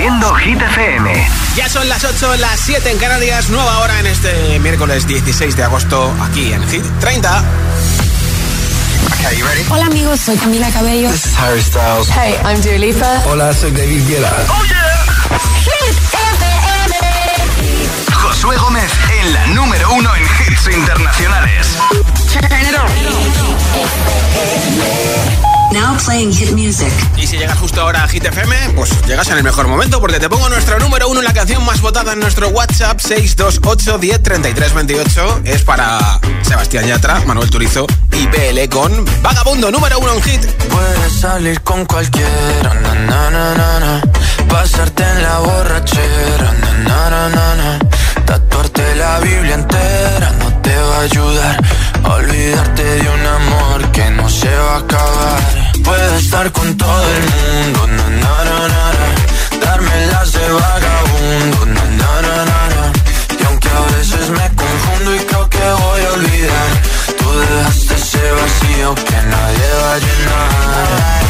haciendo Hit FM. Ya son las 8, las 7 en Canarias, nueva hora en este miércoles 16 de agosto aquí en Hit 30. Okay, you ready? Hola amigos, soy Camila Cabello. This is Harry Styles. Hey, I'm Dua Lipa. Hola, soy David Guetta. Oh yeah. Hit FM. Josué Gómez en la número uno en hits internacionales. Now playing hit music. Y si llegas justo ahora a Hit FM, pues llegas en el mejor momento porque te pongo nuestro número uno, la canción más votada en nuestro WhatsApp 628 10 28. Es para Sebastián Yatra, Manuel Turizo y PL con Vagabundo, número uno en Hit. Puedes salir con cualquiera, na, na, na, na, pasarte en la borrachera, na, na, na, na, tatuarte la Biblia entera no te va a ayudar. Olvidarte de un amor que no se va a acabar. Puedes estar con todo el mundo, na, na, na, na, darme las de vagabundo, na, na, na, na, Y aunque a veces me confundo y creo que voy a olvidar, tú dejaste ese vacío que nadie va a llenar.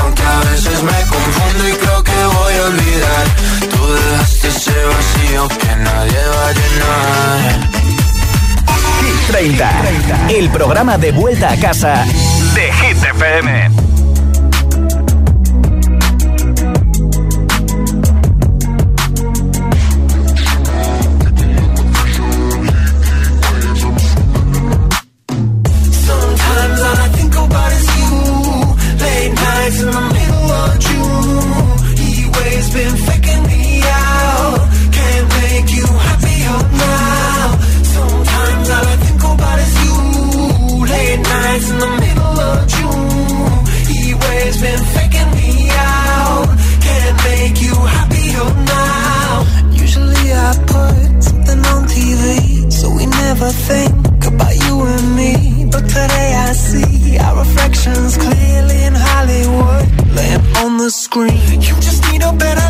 Aunque a veces me confundo y creo que voy a olvidar, tú dejaste ese vacío que nadie va a llenar. Hit 30, el programa de vuelta a casa de Hit FM. You just need a better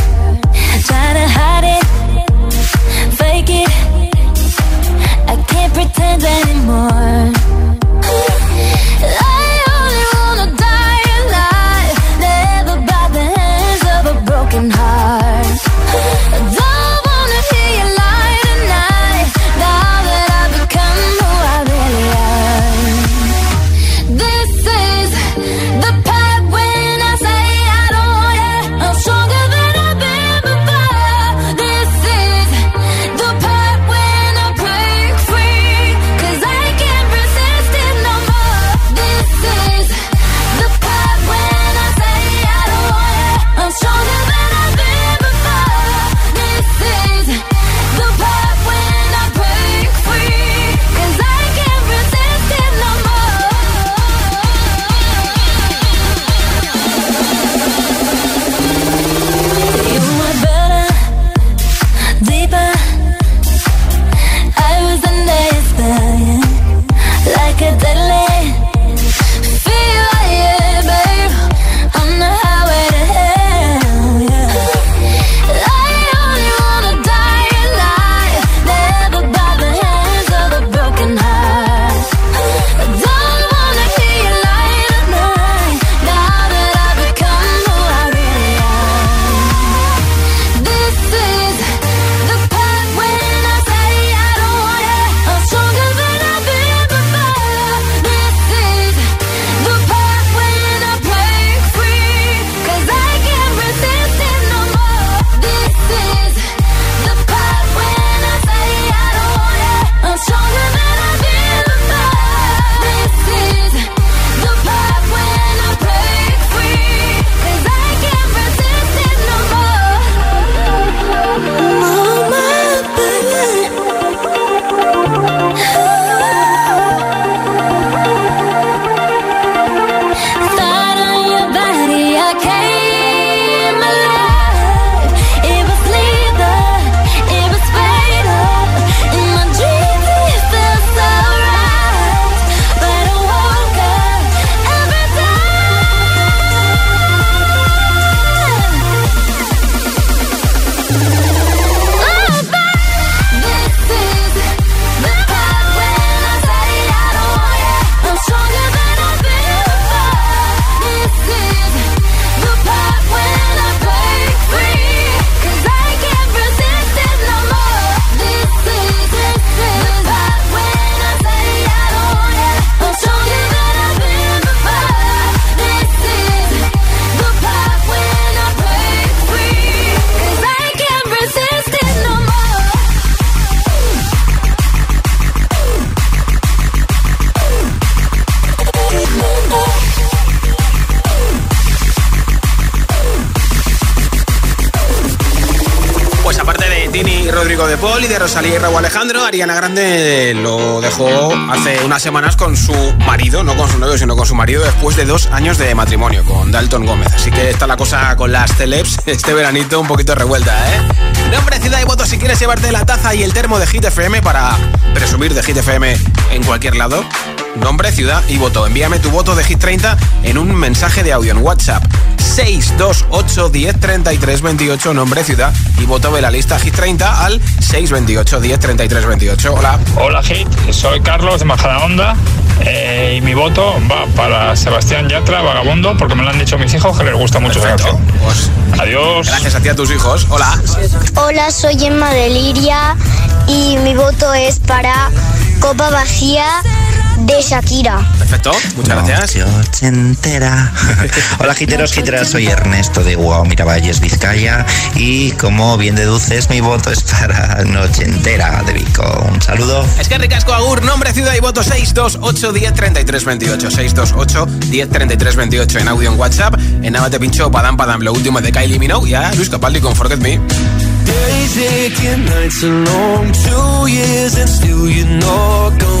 Rosalía y Raúl Alejandro. Ariana Grande lo dejó hace unas semanas con su marido, no con su novio, sino con su marido, después de dos años de matrimonio con Dalton Gómez. Así que está la cosa con las celebs este veranito un poquito revuelta, ¿eh? Nombre, ciudad y voto si quieres llevarte la taza y el termo de Hit FM para presumir de Hit FM en cualquier lado. Nombre, ciudad y voto. Envíame tu voto de Hit 30 en un mensaje de audio en WhatsApp. 628 10 33 28, nombre, ciudad y voto de la lista Hit 30 al 628 10 33 28. Hola. Hola Hit, soy Carlos de Majadahonda eh, y mi voto va para Sebastián Yatra, Vagabundo, porque me lo han dicho mis hijos que les gusta mucho esa Perfecto. canción. Pues, Adiós. gracias a ti a tus hijos. Hola. Hola, soy Emma de Liria y mi voto es para Copa Vacía de Shakira. Perfecto. Muchas gracias. Noche entera. Hola giteros, giteras, soy Ernesto de Guau Miravalles, Vizcaya y como bien deduces mi voto es para Noche entera de Vico. Un saludo. Es que ricasco agur, nombre, ciudad y voto 628 10 33 28. 628 10 33 28 en audio en WhatsApp. En nada te pincho Padam Padam, lo último de Kylie Minogue y a Luis Capaldi con Forget Me. Days aching, nights are long, two years and still you're not gone.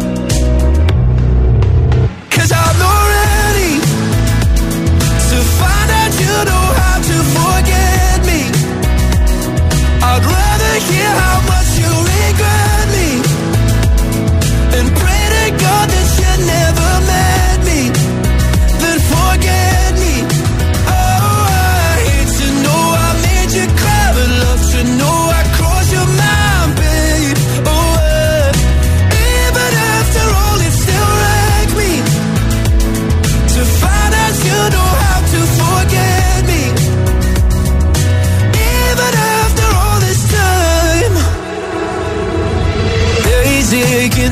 Hear how much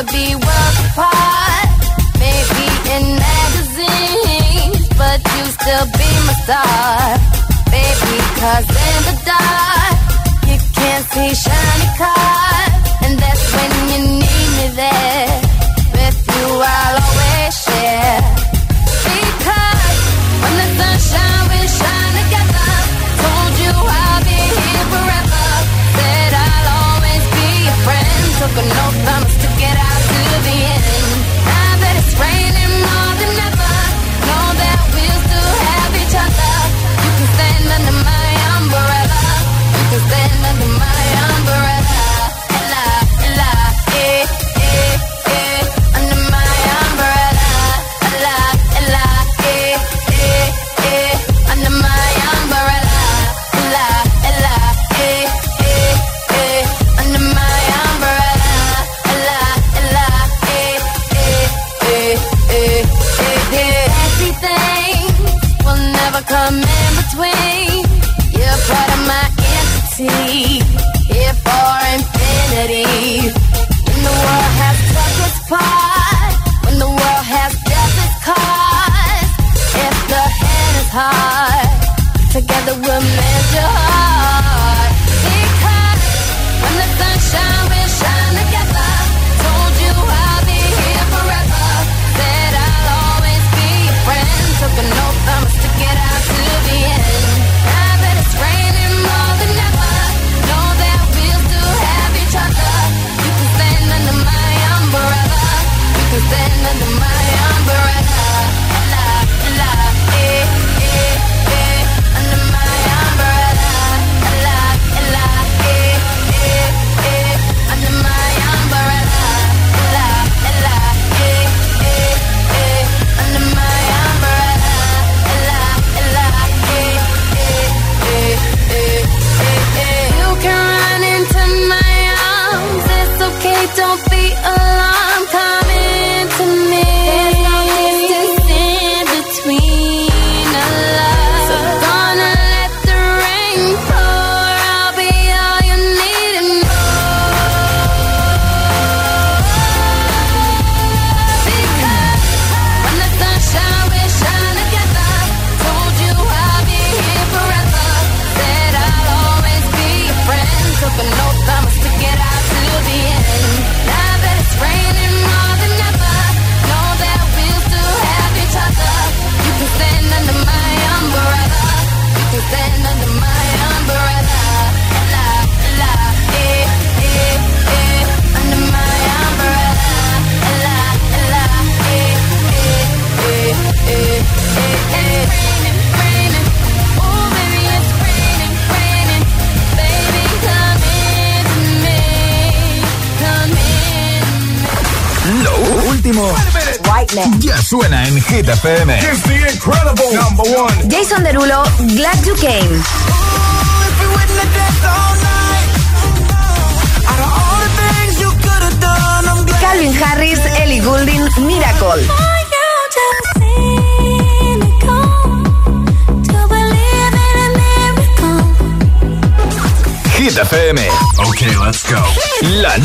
Never be worlds apart. Maybe in magazines, but you still be my star. Baby, cause in the dark, you can't see shiny cars. And that's when you need me there. With you, I'll always share.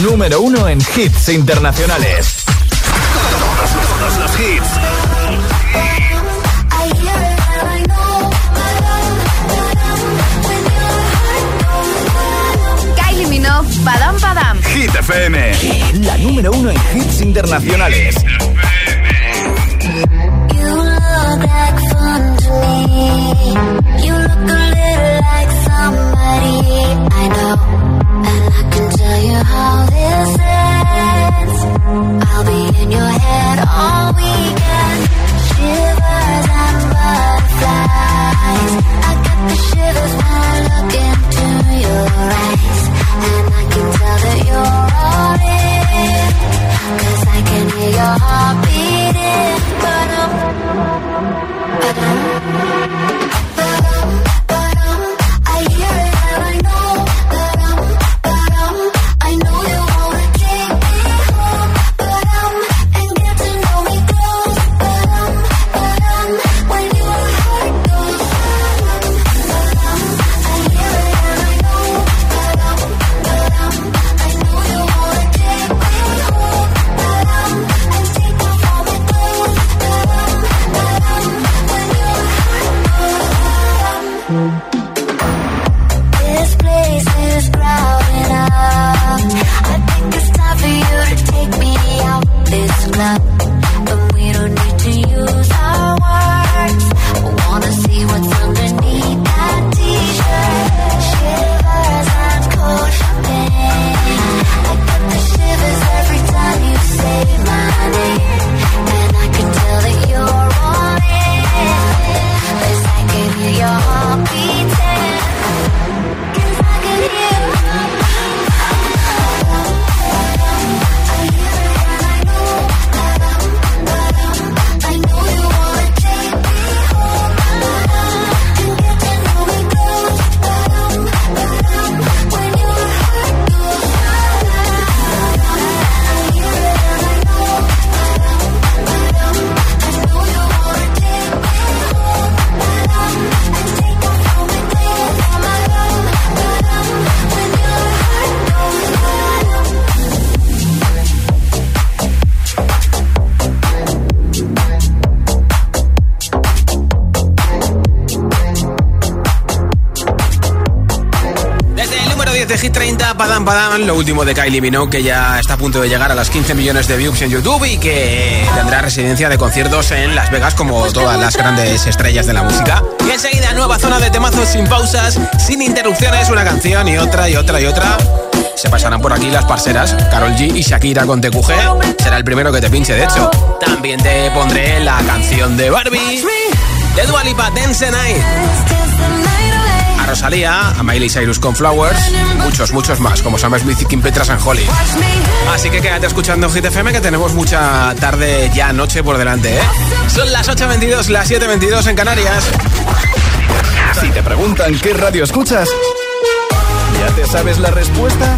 número uno en hits internacionales. Todos, todos los hits. Kylie Minogue, Padam Padam. Hit FM, la número uno en hits internacionales. Hit FM. You look like fun to me. You look a little like somebody I know. you how this ends. I'll be in your head all weekend. Shivers and butterflies. I get the shivers when I look into your eyes. And I can tell that you're all in. Cause I can hear your heart beating. But I'm, but I'm. Lo último de Kylie Minogue, que ya está a punto de llegar a las 15 millones de views en YouTube y que tendrá residencia de conciertos en Las Vegas como todas las grandes estrellas de la música. Y enseguida, nueva zona de temazos sin pausas, sin interrupciones, una canción y otra y otra y otra. Se pasarán por aquí las parceras, Carol G y Shakira con TQG. Será el primero que te pinche, de hecho. También te pondré la canción de Barbie, de Dua Lipa, Dance Night. Rosalía, a Miley Cyrus con Flowers, muchos, muchos más, como Sam Smith y Kim Petras en Holly. Así que quédate escuchando Hit FM que tenemos mucha tarde ya noche por delante, ¿eh? Son las 8.22, las 7.22 en Canarias. Si te preguntan qué radio escuchas, ¿ya te sabes la respuesta?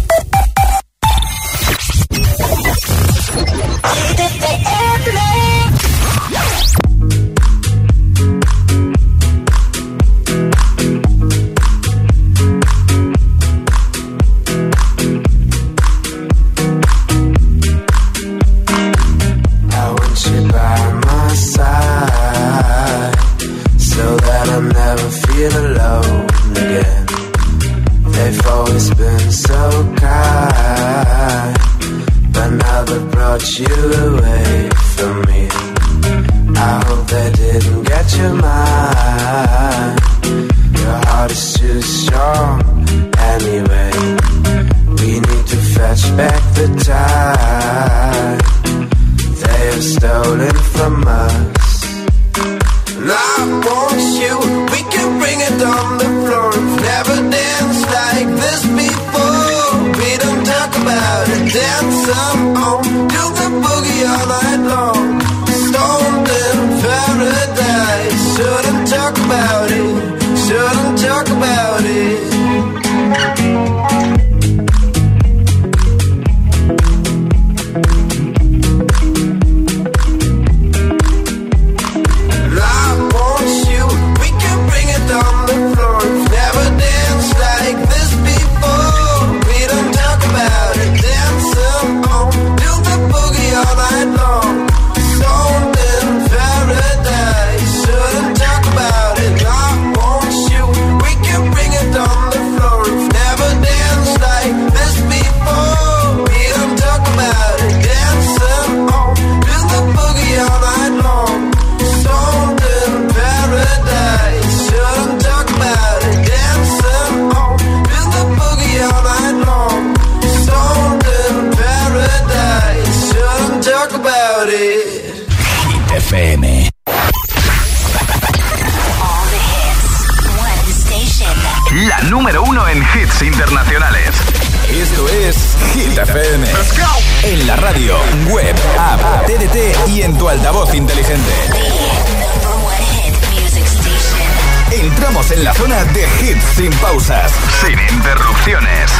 En la zona de hits sin pausas, sin interrupciones.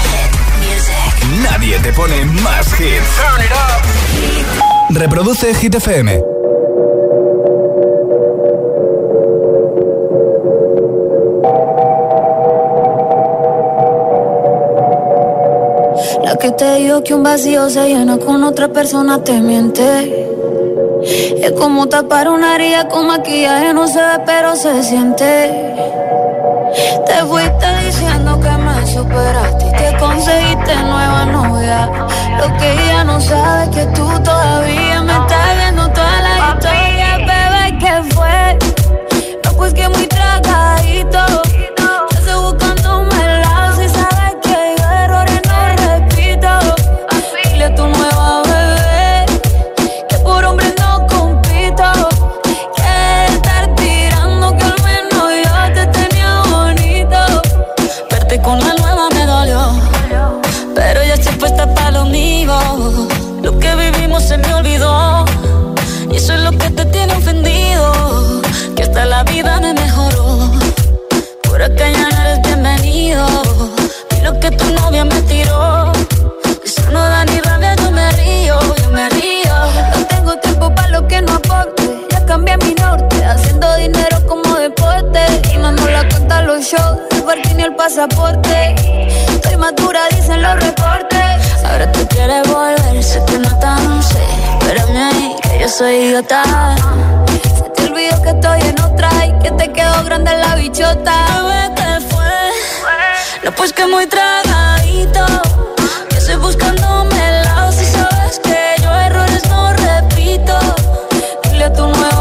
Nadie te pone más hits. Reproduce Hit FM. La que te dijo que un vacío se llena con otra persona te miente. Es como tapar una herida con maquillaje, no se ve, pero se siente. Superaste y que conseguiste nueva novia. Lo que ella no sabe que tú todavía pasaporte. Estoy madura, dicen los reportes. Ahora tú quieres volver, sé que no tan sé. Espérame ahí, que yo soy idiota. Se te olvidó que estoy en otra y que te quedó grande la bichota. Bebé, ¿qué fue? No, pues que muy tragadito. Que estoy buscándome el lado si sabes que yo errores no repito. Dile a tu nueva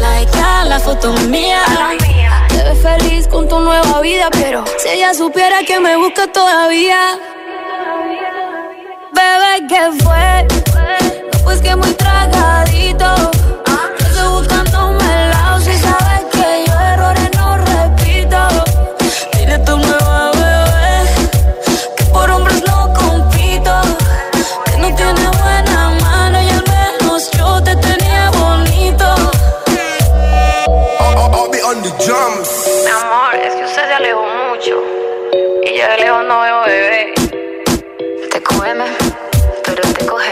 like a la foto mía Te ves feliz con tu nueva vida Pero si ella supiera que me busca todavía Bebé, ¿qué fue? No, pues que muy tragadito. Estoy buscándome el lado si sabes mucho. Y yo de lejos no veo bebé. Te come, pero te coge.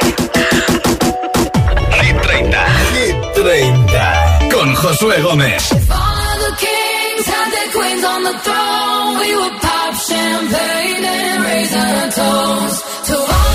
Hit 30. Hit 30. Con Josué Gómez. If all of the kings had their queens on the throne, we would pop champagne and raise our toast. To all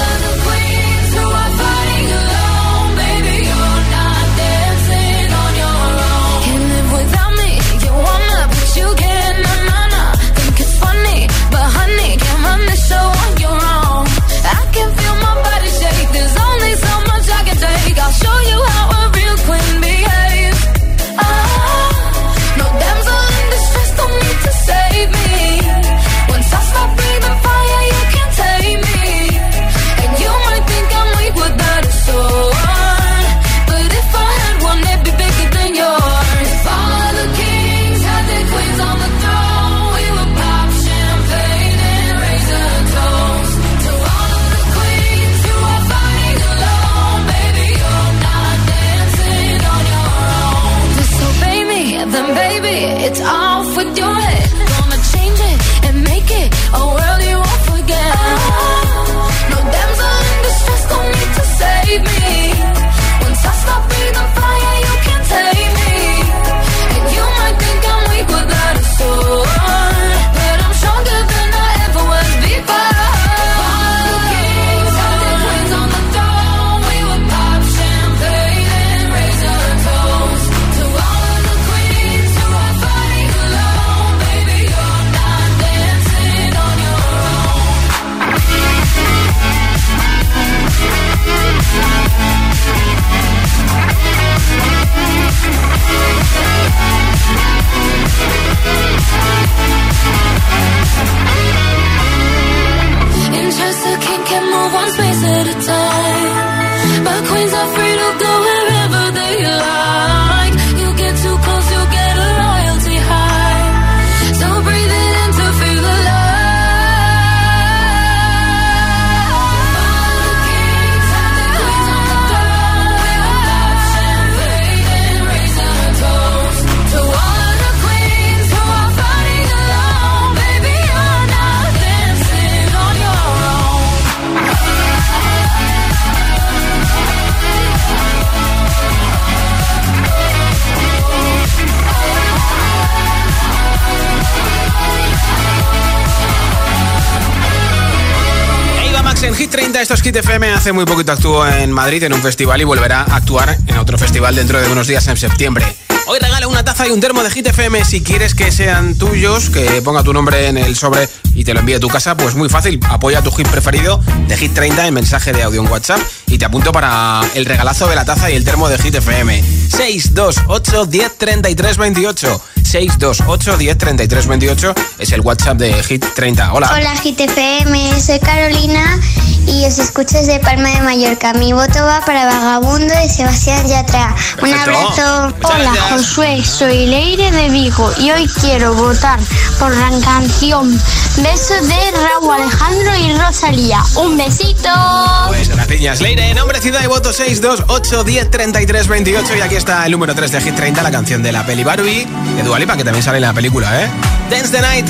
esto es Hit FM. Hace muy poquito actuó en Madrid en un festival y volverá a actuar en otro festival dentro de unos días en septiembre. Hoy regala una taza y un termo de Hit FM. Si quieres que sean tuyos, que ponga tu nombre en el sobre y te lo envíe a tu casa, pues muy fácil. Apoya tu hit preferido de Hit 30 en mensaje de audio en WhatsApp y te apunto para el regalazo de la taza y el termo de Hit FM. 628 10 33 28. 628 10 33 28 es el WhatsApp de Hit 30. Hola. Hola GTFM, soy Carolina y os escucho desde Palma de Mallorca. Mi voto va para Vagabundo de Sebastián Yatra. Un Perfecto. abrazo. Muchas Hola, gracias. Josué, soy Leire de Vigo y hoy quiero votar por la canción Beso de Raúl Alejandro y Rosalía. Un besito. Pues gracias, Leire. Nombre, ciudad y voto 628 10 33 28. Y aquí está el número 3 de Hit 30, la canción de la peli Barbie de Dua Lipa, que también sale en la película, ¿eh? Dance the Night.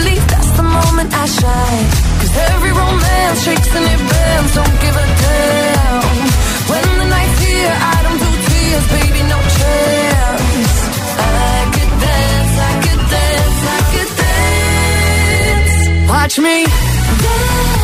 Believe that's the moment I shine. 'Cause every romance shakes and it bends, don't give a damn. When the night's here, I don't do tears, baby, no chance. I could dance, I could dance, I could dance. Watch me dance,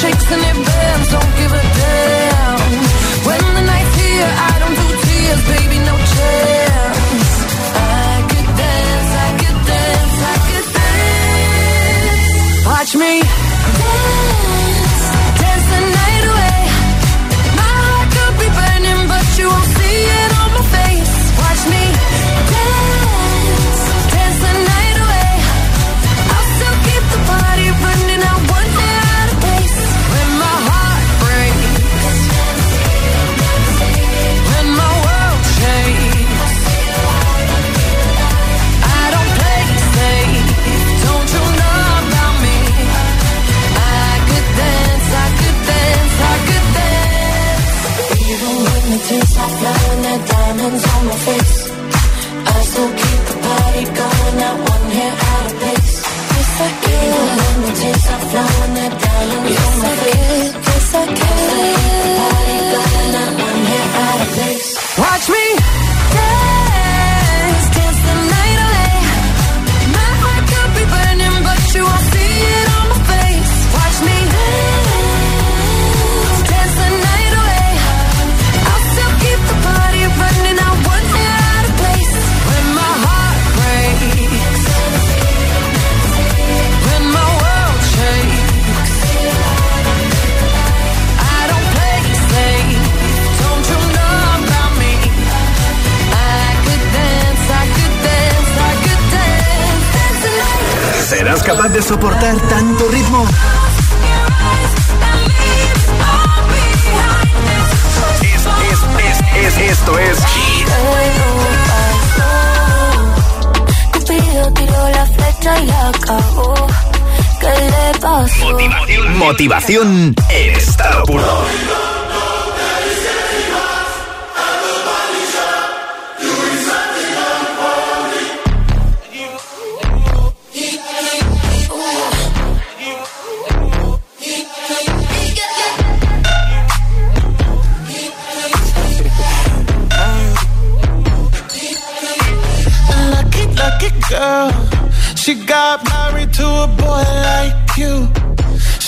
shakes and it bends. Don't give a tears start flowing, there are diamonds on my face. I still keep the party going, not one hair out of place. Yes, I can. Even when the tears start flowing, there are diamonds on my face. Yes, I can. Still keep the party going, not one hair out of place. Watch me ¿Serás capaz de soportar tanto ritmo? Es, es, es, es, esto es Cupido tiró la flecha y acabó. ¿Qué le pasó? motivación, motivación en estado puro.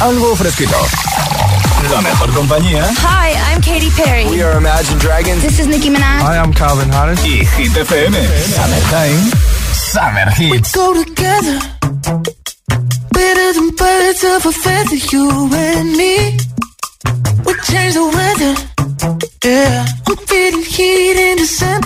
algo fresquito. La mejor compañía. Hi, I'm Katy Perry. We are Imagine Dragons. This is Nicki Minaj. Hi, I'm Calvin Harris. Y Hit FM. Summertime. Summer Hits. go together. Better than birds of a feather, you and me. We change the weather. Yeah. I'm feeling heat in December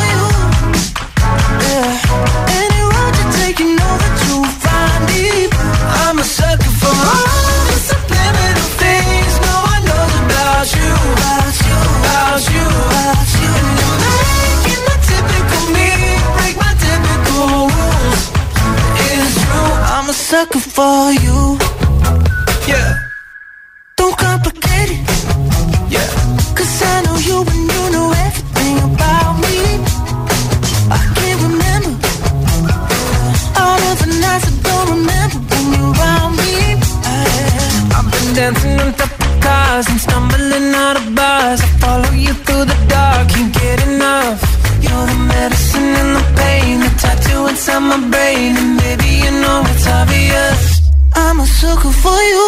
for you. Yeah. Don't complicate it. Yeah. Cause I know you and you know everything about me. I can't remember all of the nights I don't remember when you're around me. I- I've been dancing on top of cars and stumbling out of bars. I follow you through the dark, can't get enough. You're the medicine and the pain, the tattoo inside my brain, and maybe you know it's obvious. I'm a sucker for you.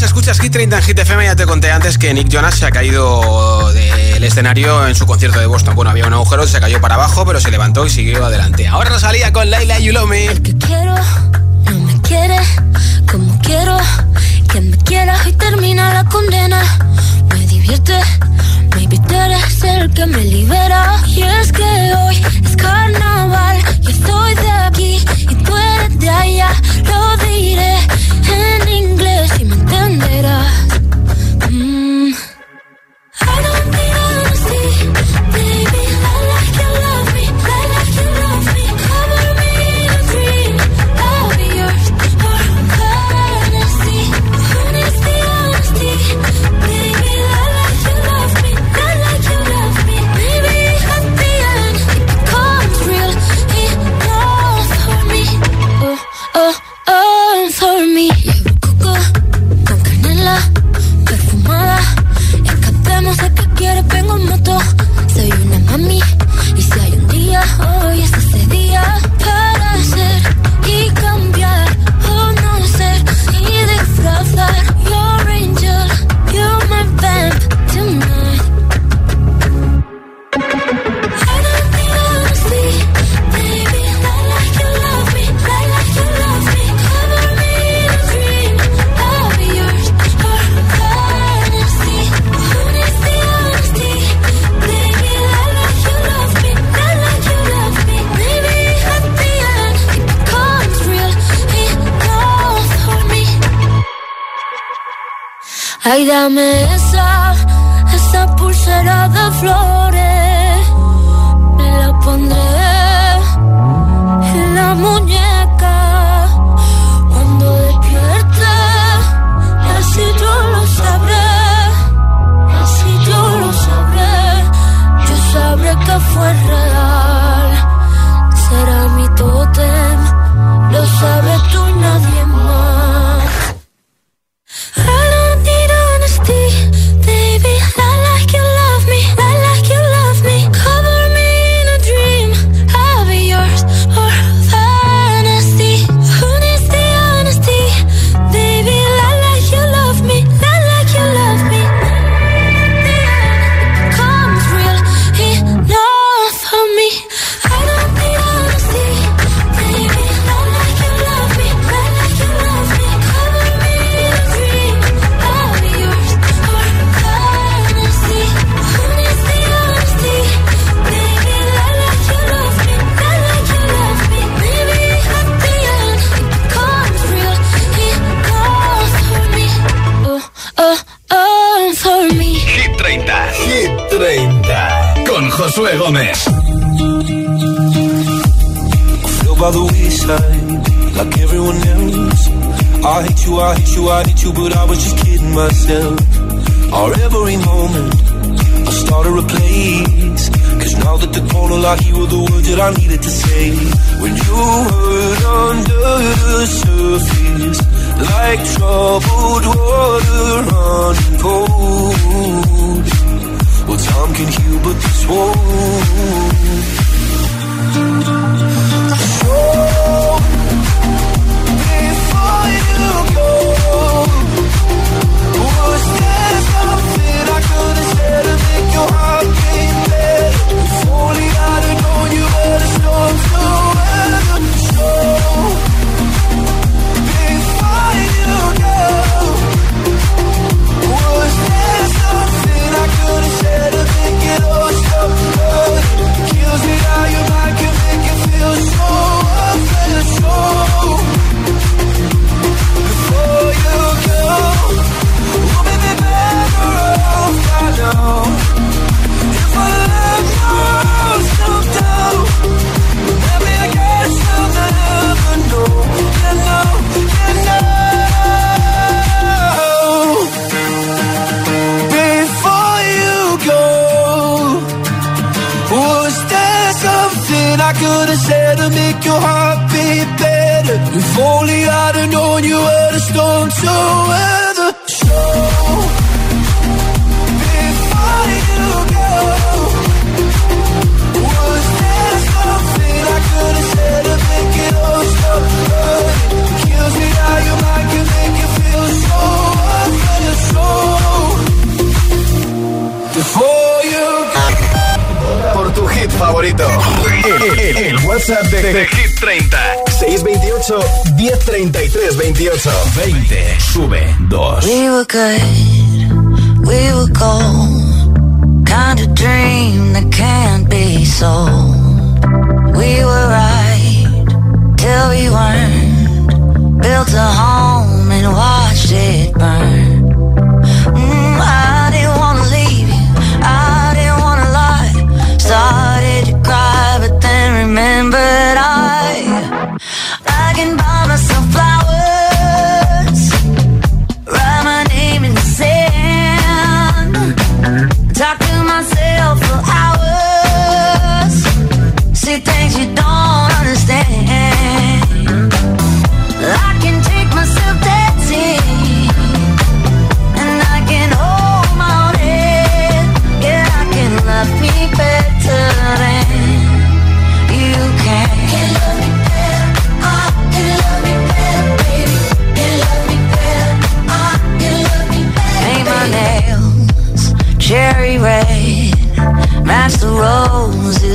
Jonas Brothers, escuchas Hit 30 en Hit FM. Ya te conté antes que Nick Jonas se ha caído del escenario en su concierto de Boston. Bueno, había un agujero, se cayó para abajo, pero se levantó y siguió adelante. Ahora Rosalía con Laila You Love Me. quiero, no me quiere como quiero que me quieras y termina la condena. Me divierte, maybe tú eres el que me libera. Y es que hoy es carnaval, yo estoy de aquí y tú eres de allá. Lo diré en inglés y me entenderás. still our every moment. I start to place. Cause now that the corner locked, you were the words that I needed to say. When you heard under the surface, like troubled water running cold. Well, time can heal, but this won't. de Hit 30. 628 1033 28 20. Sube 2. We were good, we were gold. Kind of dream that can't be sold. We were right till we weren't. Built a home and watched it burn.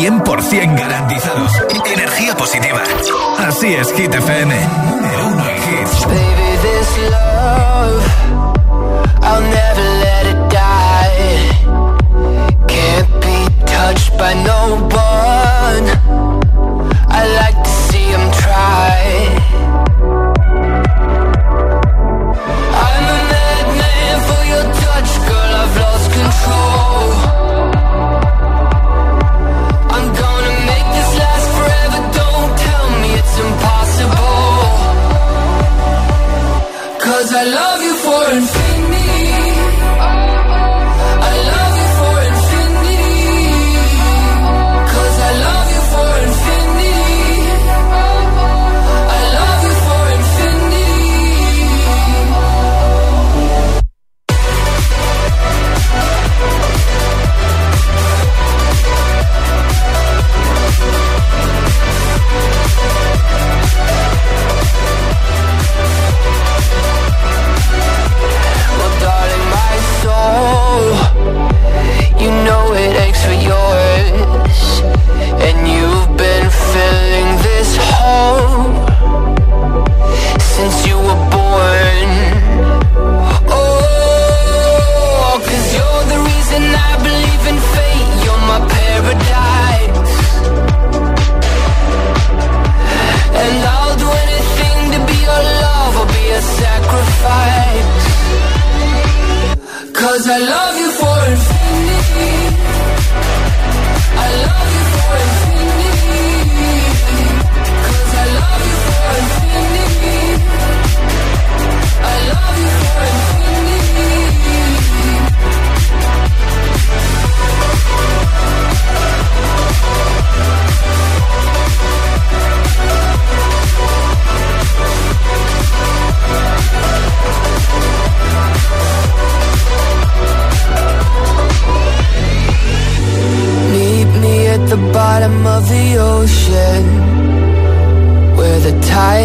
100% garantizados. Energía positiva. Así es, Hit FM. De uno en Hit. Baby, this love.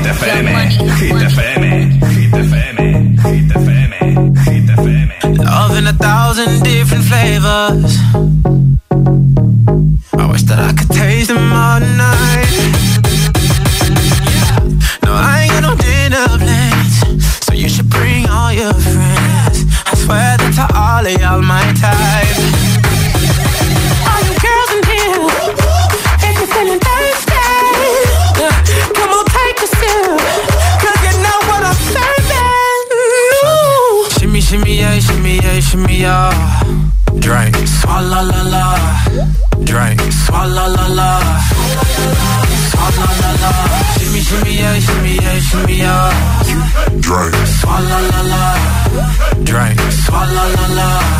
Hit FM, Hit FM, Hit FM, Hit FM, Hit FM. Love in a thousand different flavors. Shimmy, yeah. Drink, swalla la la. Drink, swalla la la. Swalla la la. Shimmy, shimmy, yeah, shimmy, yeah, shimmy, yeah. Drink, swalla la la. Drink, swalla la la.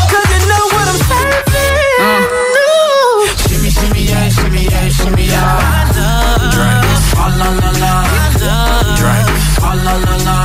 la la la. La la la.